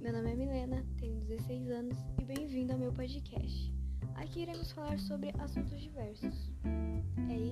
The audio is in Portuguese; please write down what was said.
meu nome é Milena, tenho 16 anos e bem-vindo ao meu podcast. Aqui iremos falar sobre assuntos diversos. É isso,